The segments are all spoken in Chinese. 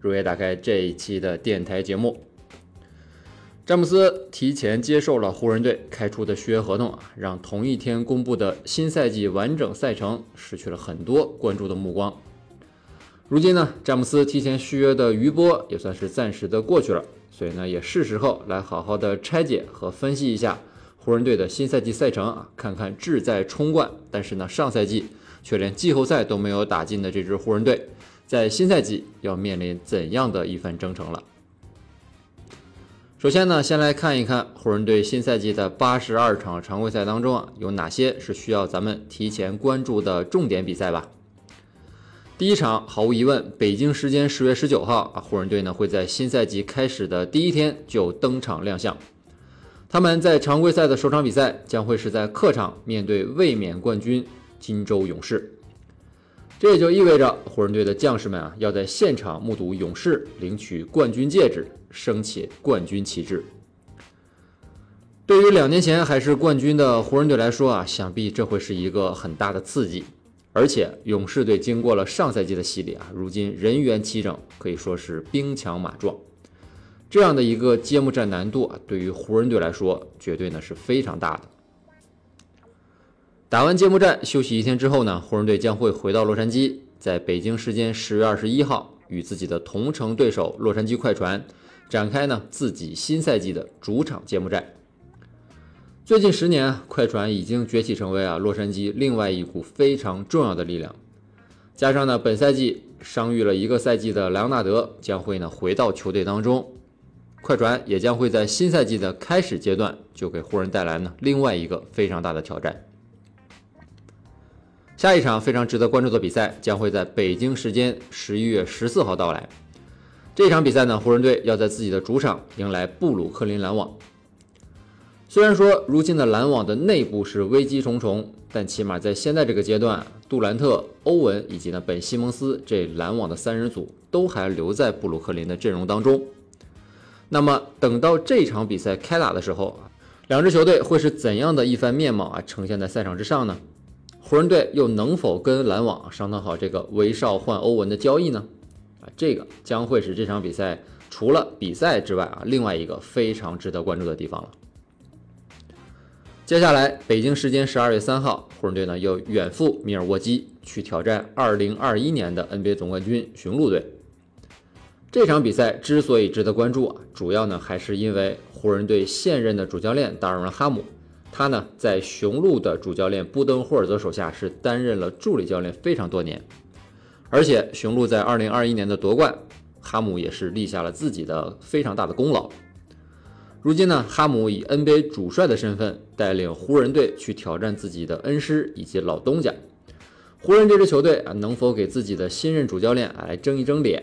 如约打开这一期的电台节目。詹姆斯提前接受了湖人队开出的续约合同啊，让同一天公布的新赛季完整赛程失去了很多关注的目光。如今呢，詹姆斯提前续约的余波也算是暂时的过去了，所以呢，也是时候来好好的拆解和分析一下湖人队的新赛季赛程啊，看看志在冲冠，但是呢，上赛季却连季后赛都没有打进的这支湖人队。在新赛季要面临怎样的一番征程了？首先呢，先来看一看湖人队新赛季的八十二场常规赛当中啊，有哪些是需要咱们提前关注的重点比赛吧。第一场，毫无疑问，北京时间十月十九号啊，湖人队呢会在新赛季开始的第一天就登场亮相。他们在常规赛的首场比赛将会是在客场面对卫冕冠军金州勇士。这也就意味着湖人队的将士们啊，要在现场目睹勇士领取冠军戒指，升起冠军旗帜。对于两年前还是冠军的湖人队来说啊，想必这会是一个很大的刺激。而且勇士队经过了上赛季的洗礼啊，如今人员齐整，可以说是兵强马壮。这样的一个揭幕战难度啊，对于湖人队来说，绝对呢是非常大的。打完揭幕战，休息一天之后呢，湖人队将会回到洛杉矶，在北京时间十月二十一号，与自己的同城对手洛杉矶快船展开呢自己新赛季的主场揭幕战。最近十年，快船已经崛起成为啊洛杉矶另外一股非常重要的力量。加上呢，本赛季伤愈了一个赛季的莱昂纳德将会呢回到球队当中，快船也将会在新赛季的开始阶段就给湖人带来呢另外一个非常大的挑战。下一场非常值得关注的比赛将会在北京时间十一月十四号到来。这场比赛呢，湖人队要在自己的主场迎来布鲁克林篮网。虽然说如今的篮网的内部是危机重重，但起码在现在这个阶段，杜兰特、欧文以及呢本西蒙斯这篮网的三人组都还留在布鲁克林的阵容当中。那么等到这场比赛开打的时候，两支球队会是怎样的一番面貌啊呈现在赛场之上呢？湖人队又能否跟篮网商讨好这个威少换欧文的交易呢？啊，这个将会是这场比赛除了比赛之外啊，另外一个非常值得关注的地方了。接下来，北京时间十二月三号，湖人队呢又远赴密尔沃基去挑战二零二一年的 NBA 总冠军雄鹿队。这场比赛之所以值得关注啊，主要呢还是因为湖人队现任的主教练达尔文哈姆。他呢，在雄鹿的主教练布登霍尔泽手下是担任了助理教练非常多年，而且雄鹿在2021年的夺冠，哈姆也是立下了自己的非常大的功劳。如今呢，哈姆以 NBA 主帅的身份带领湖人队去挑战自己的恩师以及老东家。湖人这支球队啊，能否给自己的新任主教练来争一争脸？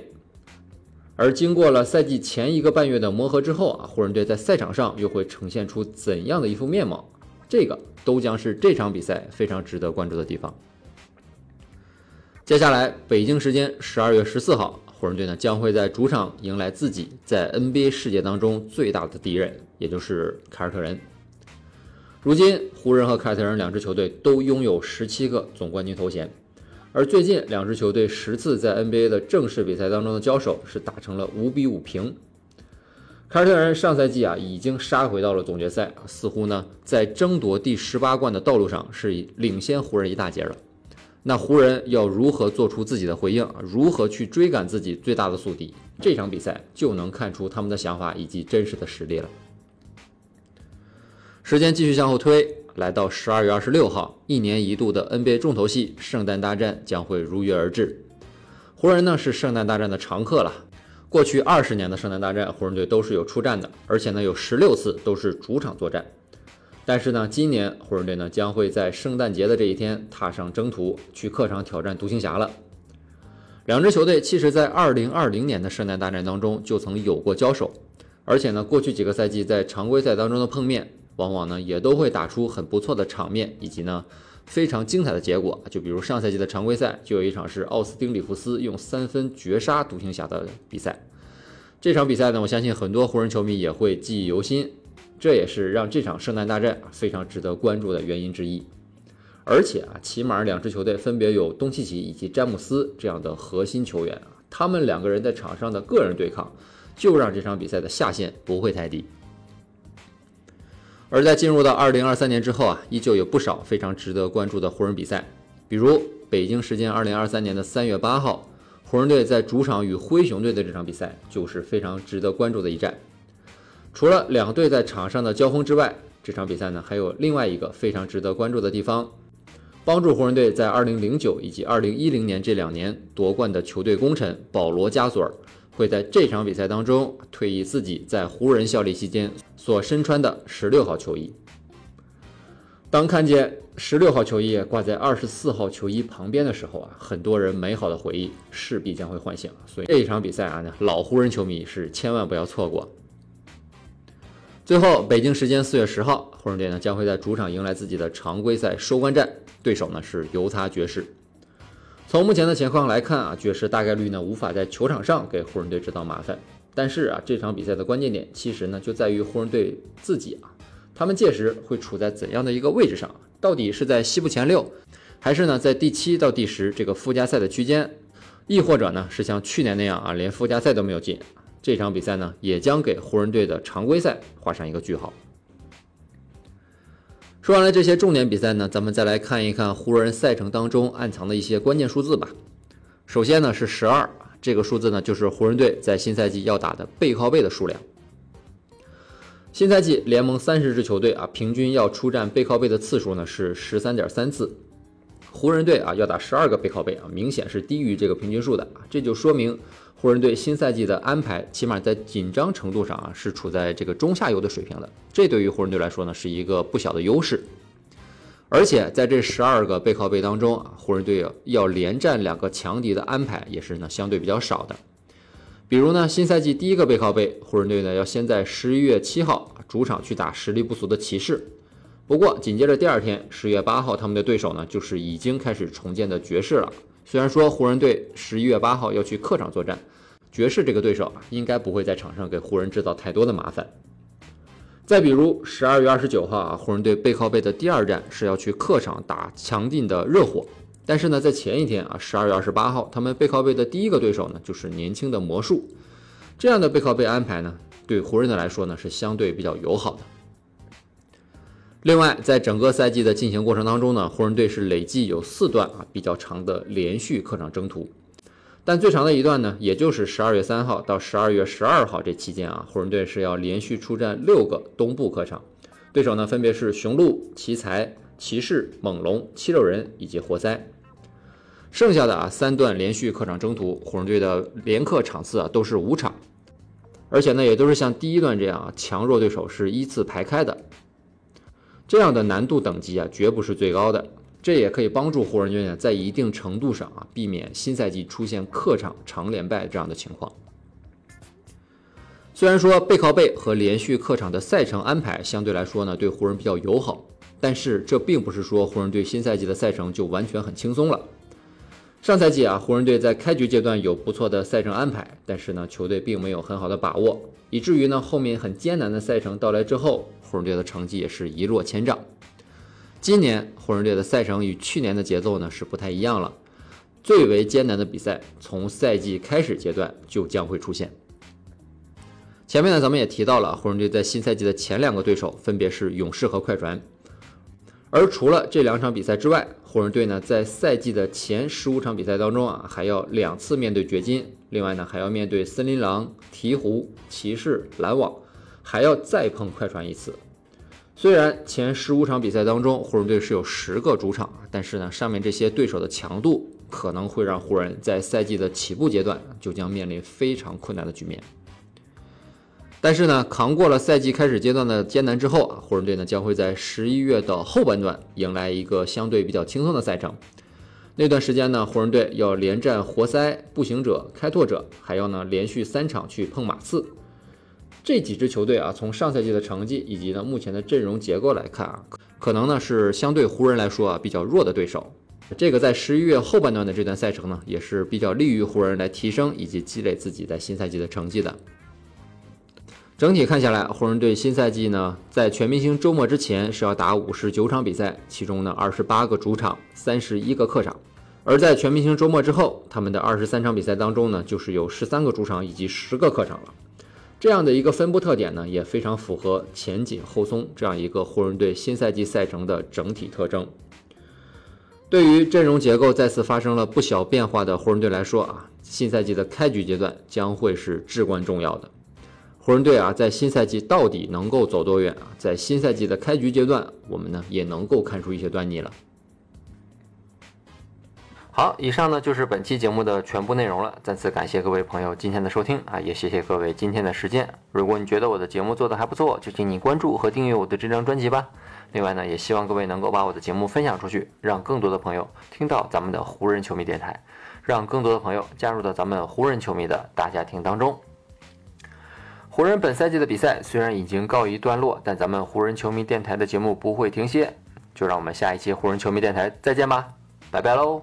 而经过了赛季前一个半月的磨合之后啊，湖人队在赛场上又会呈现出怎样的一副面貌？这个都将是这场比赛非常值得关注的地方。接下来，北京时间十二月十四号，湖人队呢将会在主场迎来自己在 NBA 世界当中最大的敌人，也就是凯尔特人。如今，湖人和凯尔特人两支球队都拥有十七个总冠军头衔，而最近两支球队十次在 NBA 的正式比赛当中的交手是打成了五比五平。凯尔特人上赛季啊已经杀回到了总决赛，似乎呢在争夺第十八冠的道路上是领先湖人一大截了。那湖人要如何做出自己的回应，如何去追赶自己最大的宿敌？这场比赛就能看出他们的想法以及真实的实力了。时间继续向后推，来到十二月二十六号，一年一度的 NBA 重头戏——圣诞大战将会如约而至。湖人呢是圣诞大战的常客了。过去二十年的圣诞大战，湖人队都是有出战的，而且呢有十六次都是主场作战。但是呢，今年湖人队呢将会在圣诞节的这一天踏上征途，去客场挑战独行侠了。两支球队其实在2020年的圣诞大战当中就曾有过交手，而且呢，过去几个赛季在常规赛当中的碰面，往往呢也都会打出很不错的场面，以及呢非常精彩的结果。就比如上赛季的常规赛，就有一场是奥斯汀里弗斯用三分绝杀独行侠的比赛。这场比赛呢，我相信很多湖人球迷也会记忆犹新，这也是让这场圣诞大战非常值得关注的原因之一。而且啊，起码两支球队分别有东契奇以及詹姆斯这样的核心球员，他们两个人在场上的个人对抗，就让这场比赛的下限不会太低。而在进入到二零二三年之后啊，依旧有不少非常值得关注的湖人比赛，比如北京时间二零二三年的三月八号。湖人队在主场与灰熊队的这场比赛就是非常值得关注的一战。除了两队在场上的交锋之外，这场比赛呢还有另外一个非常值得关注的地方。帮助湖人队在2009以及2010年这两年夺冠的球队功臣保罗加索尔会在这场比赛当中退役自己在湖人效力期间所身穿的十六号球衣。当看见十六号球衣挂在二十四号球衣旁边的时候啊，很多人美好的回忆势必将会唤醒。所以这一场比赛啊，老湖人球迷是千万不要错过。最后，北京时间四月十号，湖人队呢将会在主场迎来自己的常规赛收官战，对手呢是犹他爵士。从目前的情况来看啊，爵士大概率呢无法在球场上给湖人队制造麻烦。但是啊，这场比赛的关键点其实呢就在于湖人队自己啊。他们届时会处在怎样的一个位置上？到底是在西部前六，还是呢在第七到第十这个附加赛的区间？亦或者呢是像去年那样啊连附加赛都没有进？这场比赛呢也将给湖人队的常规赛画上一个句号。说完了这些重点比赛呢，咱们再来看一看湖人赛程当中暗藏的一些关键数字吧。首先呢是十二，这个数字呢就是湖人队在新赛季要打的背靠背的数量。新赛季联盟三十支球队啊，平均要出战背靠背的次数呢是十三点三次。湖人队啊要打十二个背靠背啊，明显是低于这个平均数的啊，这就说明湖人队新赛季的安排，起码在紧张程度上啊是处在这个中下游的水平的。这对于湖人队来说呢是一个不小的优势。而且在这十二个背靠背当中啊，湖人队要连战两个强敌的安排也是呢相对比较少的。比如呢，新赛季第一个背靠背，湖人队呢要先在十一月七号主场去打实力不俗的骑士。不过紧接着第二天，十月八号，他们的对手呢就是已经开始重建的爵士了。虽然说湖人队十一月八号要去客场作战，爵士这个对手啊应该不会在场上给湖人制造太多的麻烦。再比如十二月二十九号啊，湖人队背靠背的第二战是要去客场打强劲的热火。但是呢，在前一天啊，十二月二十八号，他们背靠背的第一个对手呢，就是年轻的魔术。这样的背靠背安排呢，对湖人的来说呢，是相对比较友好的。另外，在整个赛季的进行过程当中呢，湖人队是累计有四段啊比较长的连续客场征途。但最长的一段呢，也就是十二月三号到十二月十二号这期间啊，湖人队是要连续出战六个东部客场，对手呢分别是雄鹿、奇才、骑士、猛龙、七六人以及活塞。剩下的啊三段连续客场征途，湖人队的连客场次啊都是五场，而且呢也都是像第一段这样啊强弱对手是依次排开的，这样的难度等级啊绝不是最高的，这也可以帮助湖人队呢在一定程度上啊避免新赛季出现客场常连败这样的情况。虽然说背靠背和连续客场的赛程安排相对来说呢对湖人比较友好，但是这并不是说湖人队新赛季的赛程就完全很轻松了。上赛季啊，湖人队在开局阶段有不错的赛程安排，但是呢，球队并没有很好的把握，以至于呢，后面很艰难的赛程到来之后，湖人队的成绩也是一落千丈。今年湖人队的赛程与去年的节奏呢是不太一样了，最为艰难的比赛从赛季开始阶段就将会出现。前面呢，咱们也提到了，湖人队在新赛季的前两个对手分别是勇士和快船。而除了这两场比赛之外，湖人队呢在赛季的前十五场比赛当中啊，还要两次面对掘金，另外呢还要面对森林狼、鹈鹕、骑士、篮网，还要再碰快船一次。虽然前十五场比赛当中湖人队是有十个主场，但是呢上面这些对手的强度可能会让湖人在赛季的起步阶段就将面临非常困难的局面。但是呢，扛过了赛季开始阶段的艰难之后啊，湖人队呢将会在十一月的后半段迎来一个相对比较轻松的赛程。那段时间呢，湖人队要连战活塞、步行者、开拓者，还要呢连续三场去碰马刺。这几支球队啊，从上赛季的成绩以及呢目前的阵容结构来看啊，可能呢是相对湖人来说啊比较弱的对手。这个在十一月后半段的这段赛程呢，也是比较利于湖人来提升以及积累自己在新赛季的成绩的。整体看下来，湖人队新赛季呢，在全明星周末之前是要打五十九场比赛，其中呢二十八个主场，三十一个客场；而在全明星周末之后，他们的二十三场比赛当中呢，就是有十三个主场以及十个客场了。这样的一个分布特点呢，也非常符合前紧后松这样一个湖人队新赛季赛程的整体特征。对于阵容结构再次发生了不小变化的湖人队来说啊，新赛季的开局阶段将会是至关重要的。湖人队啊，在新赛季到底能够走多远啊？在新赛季的开局阶段，我们呢也能够看出一些端倪了。好，以上呢就是本期节目的全部内容了。再次感谢各位朋友今天的收听啊，也谢谢各位今天的时间。如果你觉得我的节目做得还不错，就请你关注和订阅我的这张专辑吧。另外呢，也希望各位能够把我的节目分享出去，让更多的朋友听到咱们的湖人球迷电台，让更多的朋友加入到咱们湖人球迷的大家庭当中。湖人本赛季的比赛虽然已经告一段落，但咱们湖人球迷电台的节目不会停歇。就让我们下一期湖人球迷电台再见吧，拜拜喽！